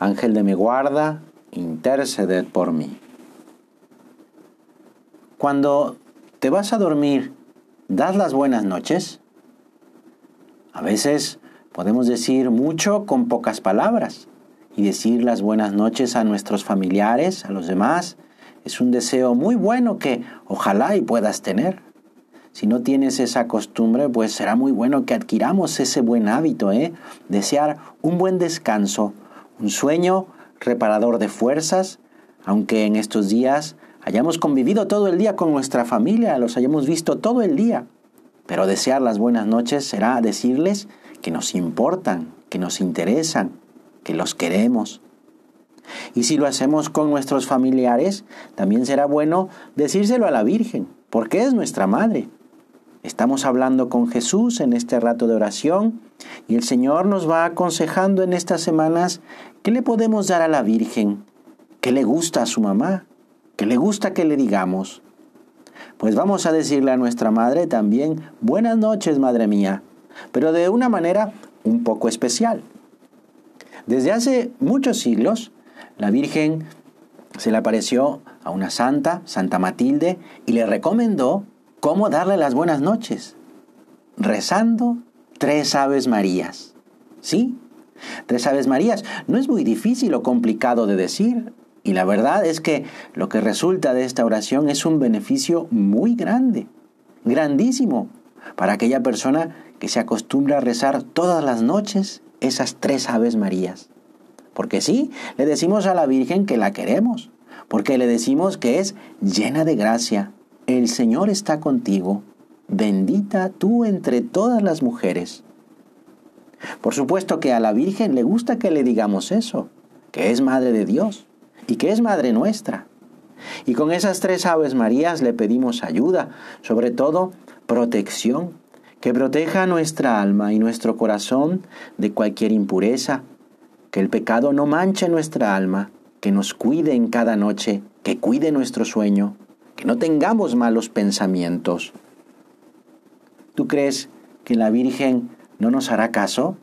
Ángel de mi guarda, interceded por mí. Cuando te vas a dormir, ¿das las buenas noches? A veces podemos decir mucho con pocas palabras y decir las buenas noches a nuestros familiares, a los demás, es un deseo muy bueno que ojalá y puedas tener. Si no tienes esa costumbre, pues será muy bueno que adquiramos ese buen hábito, ¿eh? Desear un buen descanso, un sueño reparador de fuerzas, aunque en estos días hayamos convivido todo el día con nuestra familia, los hayamos visto todo el día. Pero desear las buenas noches será decirles que nos importan, que nos interesan, que los queremos. Y si lo hacemos con nuestros familiares, también será bueno decírselo a la Virgen, porque es nuestra madre. Estamos hablando con Jesús en este rato de oración y el Señor nos va aconsejando en estas semanas qué le podemos dar a la Virgen, qué le gusta a su mamá, qué le gusta que le digamos. Pues vamos a decirle a nuestra madre también, buenas noches, madre mía, pero de una manera un poco especial. Desde hace muchos siglos, la Virgen se le apareció a una santa, Santa Matilde, y le recomendó cómo darle las buenas noches, rezando tres Aves Marías. ¿Sí? Tres Aves Marías. No es muy difícil o complicado de decir. Y la verdad es que lo que resulta de esta oración es un beneficio muy grande, grandísimo, para aquella persona que se acostumbra a rezar todas las noches esas tres Aves Marías. Porque sí, le decimos a la Virgen que la queremos, porque le decimos que es llena de gracia, el Señor está contigo, bendita tú entre todas las mujeres. Por supuesto que a la Virgen le gusta que le digamos eso, que es Madre de Dios y que es Madre nuestra. Y con esas tres Aves Marías le pedimos ayuda, sobre todo protección, que proteja nuestra alma y nuestro corazón de cualquier impureza, que el pecado no manche nuestra alma, que nos cuide en cada noche, que cuide nuestro sueño, que no tengamos malos pensamientos. ¿Tú crees que la Virgen no nos hará caso?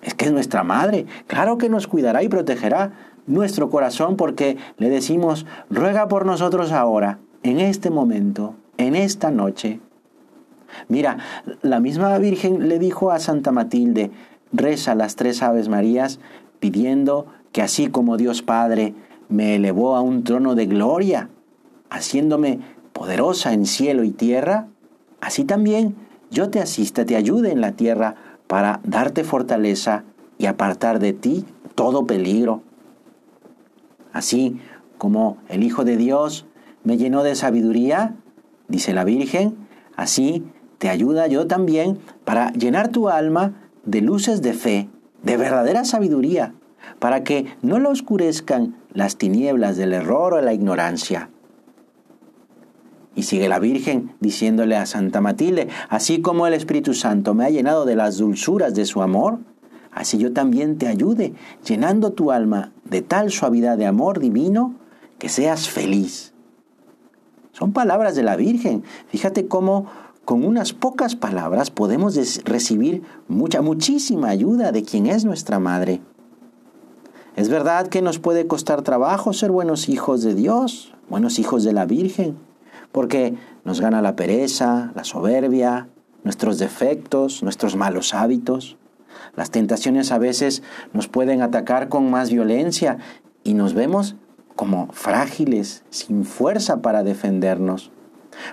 Es que es nuestra madre, claro que nos cuidará y protegerá nuestro corazón porque le decimos, ruega por nosotros ahora, en este momento, en esta noche. Mira, la misma Virgen le dijo a Santa Matilde, reza las tres Aves Marías pidiendo que así como Dios Padre me elevó a un trono de gloria, haciéndome poderosa en cielo y tierra, así también yo te asista, te ayude en la tierra para darte fortaleza y apartar de ti todo peligro. Así como el Hijo de Dios me llenó de sabiduría, dice la Virgen, así te ayuda yo también para llenar tu alma de luces de fe, de verdadera sabiduría, para que no la oscurezcan las tinieblas del error o la ignorancia. Y sigue la Virgen diciéndole a Santa Matilde, así como el Espíritu Santo me ha llenado de las dulzuras de su amor, así yo también te ayude, llenando tu alma de tal suavidad de amor divino que seas feliz. Son palabras de la Virgen. Fíjate cómo con unas pocas palabras podemos recibir mucha, muchísima ayuda de quien es nuestra Madre. Es verdad que nos puede costar trabajo ser buenos hijos de Dios, buenos hijos de la Virgen porque nos gana la pereza, la soberbia, nuestros defectos, nuestros malos hábitos. Las tentaciones a veces nos pueden atacar con más violencia y nos vemos como frágiles, sin fuerza para defendernos.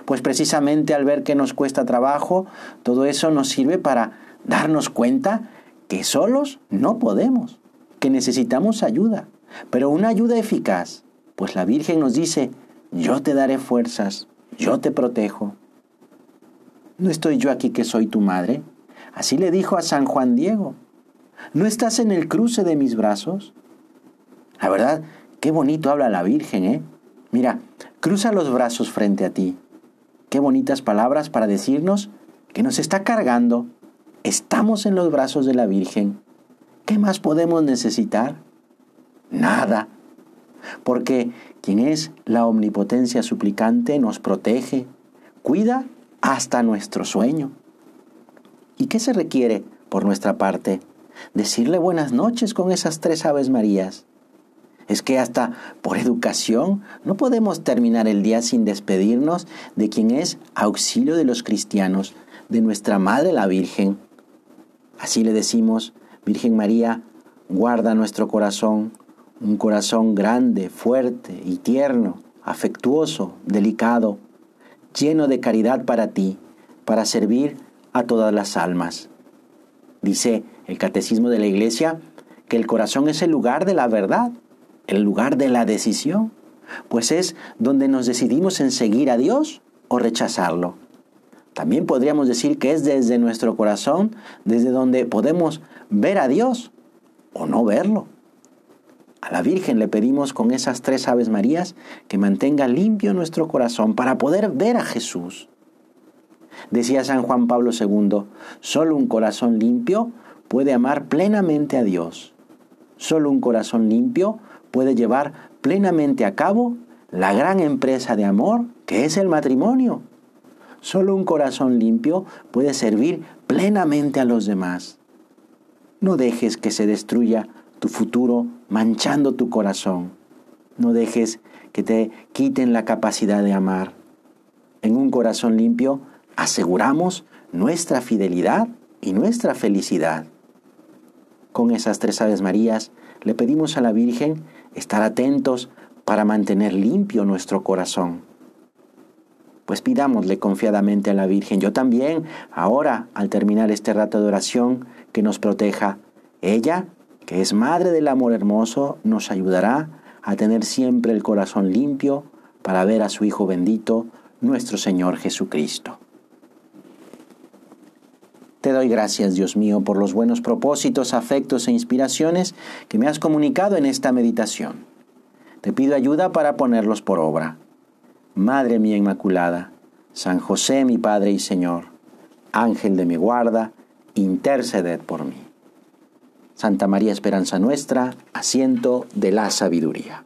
Pues precisamente al ver que nos cuesta trabajo, todo eso nos sirve para darnos cuenta que solos no podemos, que necesitamos ayuda, pero una ayuda eficaz, pues la Virgen nos dice, yo te daré fuerzas, yo te protejo. ¿No estoy yo aquí que soy tu madre? Así le dijo a San Juan Diego. ¿No estás en el cruce de mis brazos? La verdad, qué bonito habla la Virgen, ¿eh? Mira, cruza los brazos frente a ti. Qué bonitas palabras para decirnos que nos está cargando. Estamos en los brazos de la Virgen. ¿Qué más podemos necesitar? Nada. Porque quien es la omnipotencia suplicante nos protege, cuida hasta nuestro sueño. ¿Y qué se requiere por nuestra parte? Decirle buenas noches con esas tres Aves Marías. Es que hasta por educación no podemos terminar el día sin despedirnos de quien es auxilio de los cristianos, de nuestra Madre la Virgen. Así le decimos, Virgen María, guarda nuestro corazón, un corazón grande, fuerte y tierno, afectuoso, delicado, lleno de caridad para ti, para servir a todas las almas. Dice el Catecismo de la Iglesia que el corazón es el lugar de la verdad, el lugar de la decisión, pues es donde nos decidimos en seguir a Dios o rechazarlo. También podríamos decir que es desde nuestro corazón, desde donde podemos ver a Dios o no verlo. A la Virgen le pedimos con esas tres Aves Marías que mantenga limpio nuestro corazón para poder ver a Jesús. Decía San Juan Pablo II, solo un corazón limpio puede amar plenamente a Dios. Solo un corazón limpio puede llevar plenamente a cabo la gran empresa de amor que es el matrimonio. Solo un corazón limpio puede servir plenamente a los demás. No dejes que se destruya tu futuro manchando tu corazón. No dejes que te quiten la capacidad de amar. En un corazón limpio aseguramos nuestra fidelidad y nuestra felicidad. Con esas tres Aves Marías le pedimos a la Virgen estar atentos para mantener limpio nuestro corazón. Pues pidámosle confiadamente a la Virgen, yo también, ahora, al terminar este rato de oración, que nos proteja. Ella que es Madre del Amor Hermoso, nos ayudará a tener siempre el corazón limpio para ver a su Hijo bendito, nuestro Señor Jesucristo. Te doy gracias, Dios mío, por los buenos propósitos, afectos e inspiraciones que me has comunicado en esta meditación. Te pido ayuda para ponerlos por obra. Madre mía Inmaculada, San José mi Padre y Señor, Ángel de mi guarda, interceded por mí. Santa María Esperanza Nuestra, asiento de la sabiduría.